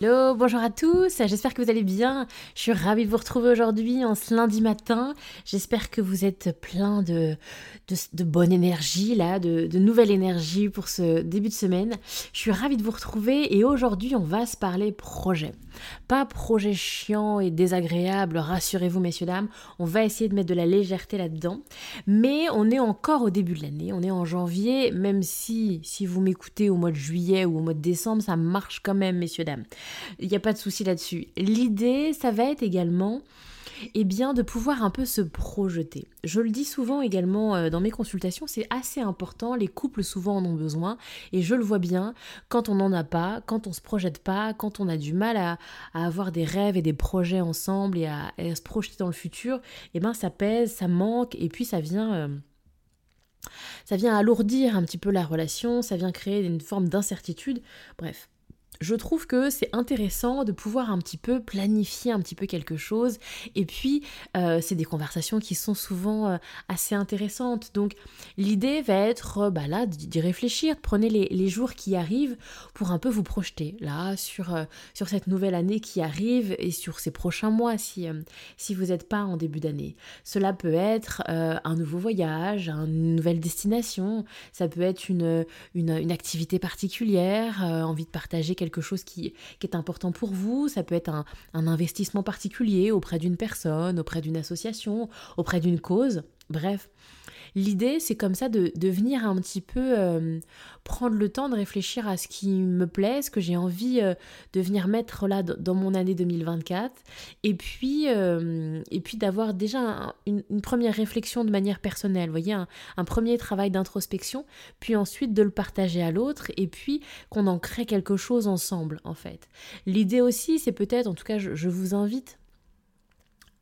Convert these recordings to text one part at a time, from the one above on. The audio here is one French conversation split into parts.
Hello, bonjour à tous, j'espère que vous allez bien. Je suis ravie de vous retrouver aujourd'hui en ce lundi matin. J'espère que vous êtes plein de, bonne énergie, là, de, de, nouvelle énergie pour ce début de semaine. Je suis ravie de vous retrouver et aujourd'hui on va se parler projet. Pas projet chiant et désagréable, rassurez-vous messieurs dames, on va essayer de mettre de la légèreté là-dedans. Mais on est encore au début de l'année, on est en janvier, même si si vous m'écoutez au mois de juillet ou au mois de décembre, ça marche quand même messieurs dames. Il n'y a pas de souci là-dessus. L'idée, ça va être également eh bien, de pouvoir un peu se projeter. Je le dis souvent également euh, dans mes consultations, c'est assez important, les couples souvent en ont besoin, et je le vois bien, quand on n'en a pas, quand on se projette pas, quand on a du mal à, avoir des rêves et des projets ensemble et à, se projeter dans le futur, eh ben ça pèse, ça manque, et puis ça vient... Euh, ça vient alourdir un petit peu la relation, ça vient créer une forme d'incertitude. Bref, je trouve que c'est intéressant de pouvoir un petit peu planifier un petit peu quelque chose. Et puis, euh, c'est des conversations qui sont souvent euh, assez intéressantes. Donc, l'idée va être euh, bah là d'y réfléchir. Prenez les, jours qui arrivent pour un peu vous projeter là sur, sur cette nouvelle année qui arrive et sur ces prochains mois si, si vous n'êtes pas en début d'année. Cela peut être un nouveau voyage, une nouvelle destination. Ça peut être une, une, une activité particulière, envie de partager quelque chose qui, est important pour vous, ça peut être un, investissement particulier auprès d'une personne, auprès d'une association, auprès d'une cause, bref. L'idée, c'est comme ça de, venir un petit peu euh, prendre le temps de réfléchir à ce qui me plaît, ce que j'ai envie euh, de venir mettre là dans mon année 2024, et puis, euh, et puis d'avoir déjà une, première réflexion de manière personnelle, vous voyez, un, premier travail d'introspection, puis ensuite de le partager à l'autre, et puis qu'on en crée quelque chose ensemble, en fait. L'idée aussi, c'est peut-être, en tout cas, je vous invite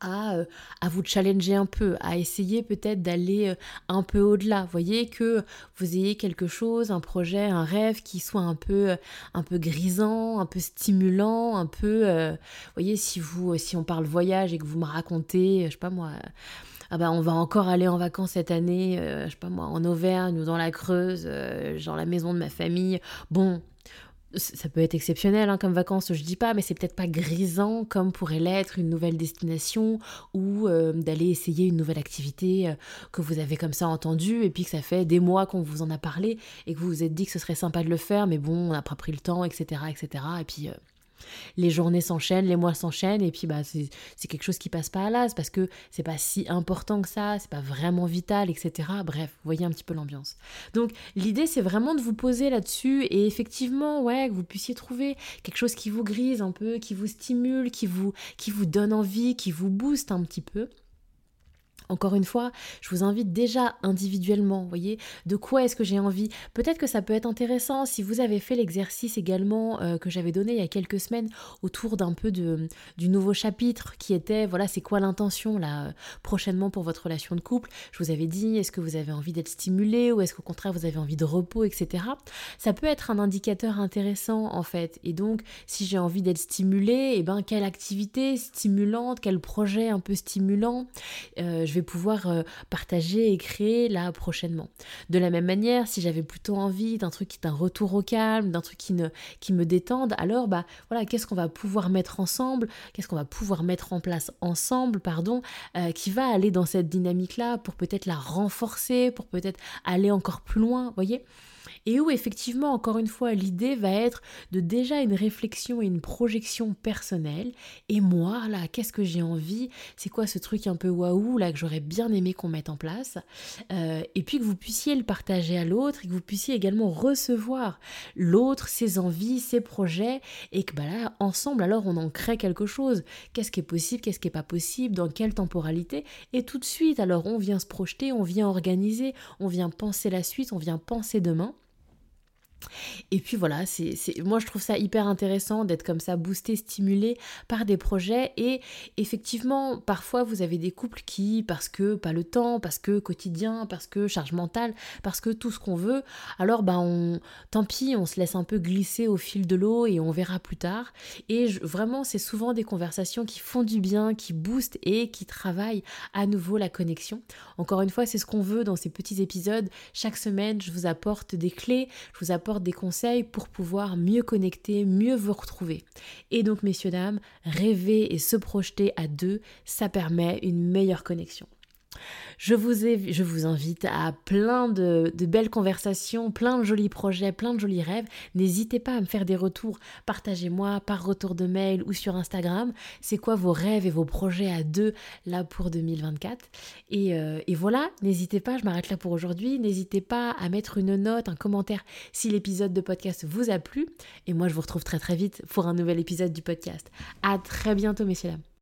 euh, à, vous challenger un peu, à essayer peut-être d'aller euh, un peu au-delà. Voyez que vous ayez quelque chose, un projet, un rêve qui soit un peu, euh, un peu grisant, un peu stimulant, un peu, voyez, si vous, si on parle voyage et que vous me racontez, je sais pas moi. Ah bah on va encore aller en vacances cette année, je sais pas moi, en Auvergne ou dans la Creuse, genre la maison de ma famille. Bon, ça peut être exceptionnel hein, comme vacances, je dis pas, mais c'est peut-être pas grisant comme pourrait l'être une nouvelle destination ou euh, d'aller essayer une nouvelle activité euh, que vous avez comme ça entendu et puis que ça fait des mois qu'on vous en a parlé et que vous vous êtes dit que ce serait sympa de le faire, mais bon, on n'a pas pris le temps, etc., etc. Et puis euh, les journées s'enchaînent, les mois s'enchaînent, et puis bah, c'est quelque chose qui passe pas à l'as parce que c'est pas si important que ça, c'est pas vraiment vital, etc. Bref, vous voyez un petit peu l'ambiance. Donc l'idée c'est vraiment de vous poser là-dessus et effectivement, ouais, que vous puissiez trouver quelque chose qui vous grise un peu, qui vous stimule, qui vous, qui vous donne envie, qui vous booste un petit peu. Encore une fois, je vous invite déjà individuellement, voyez, de quoi est-ce que j'ai envie. Peut-être que ça peut être intéressant si vous avez fait l'exercice également euh, que j'avais donné il y a quelques semaines autour d'un peu de, du nouveau chapitre qui était, voilà, c'est quoi l'intention là euh, prochainement pour votre relation de couple. Je vous avais dit, est-ce que vous avez envie d'être stimulé ou est-ce qu'au contraire vous avez envie de repos, etc. Ça peut être un indicateur intéressant en fait. Et donc, si j'ai envie d'être stimulé, et eh ben quelle activité stimulante, quel projet un peu stimulant. Euh, pouvoir euh, partager et créer là prochainement. De la même manière, si j'avais plutôt envie d'un truc qui est un retour au calme, d'un truc qui, me détende, alors bah voilà, qu'est-ce qu'on va pouvoir mettre ensemble, qu'est-ce qu'on va pouvoir mettre en place ensemble, pardon, euh, qui va aller dans cette dynamique-là pour peut-être la renforcer, pour peut-être aller encore plus loin, voyez? Et où effectivement, encore une fois, l'idée va être de déjà une réflexion et une projection personnelle. Et moi, là, qu'est-ce que j'ai envie? C'est quoi ce truc un peu waouh, là, que j'aurais bien aimé qu'on mette en place? Euh, Et puis que vous puissiez le partager à l'autre et que vous puissiez également recevoir l'autre, ses envies, ses projets, et que bah là, ensemble, alors on en crée quelque chose. Qu'est-ce qui est possible, qu'est-ce qui n'est pas possible, dans quelle temporalité? Et tout de suite, alors on vient se projeter, on vient organiser, on vient penser la suite, on vient penser demain. Et puis voilà, c'est, moi je trouve ça hyper intéressant d'être comme ça boosté, stimulé par des projets. Et effectivement, parfois vous avez des couples qui, parce que pas le temps, parce que quotidien, parce que charge mentale, parce que tout ce qu'on veut, alors ben on, tant pis, on se laisse un peu glisser au fil de l'eau et on verra plus tard. Et vraiment, c'est souvent des conversations qui font du bien, qui boostent et qui travaillent à nouveau la connexion. Encore une fois, c'est ce qu'on veut dans ces petits épisodes. Chaque semaine, je vous apporte des clés, je vous apporte des conseils pour pouvoir mieux connecter, mieux vous retrouver. Et donc, messieurs, dames, rêver et se projeter à deux, ça permet une meilleure connexion. Je vous, invite à plein de, belles conversations, plein de jolis projets, plein de jolis rêves. N'hésitez pas à me faire des retours. Partagez-moi par retour de mail ou sur Instagram. C'est quoi vos rêves et vos projets à deux là pour 2024 et, euh, et voilà, n'hésitez pas, je m'arrête là pour aujourd'hui. N'hésitez pas à mettre une note, un commentaire si l'épisode de podcast vous a plu. Et moi, je vous retrouve très très vite pour un nouvel épisode du podcast. À très bientôt, messieurs dames.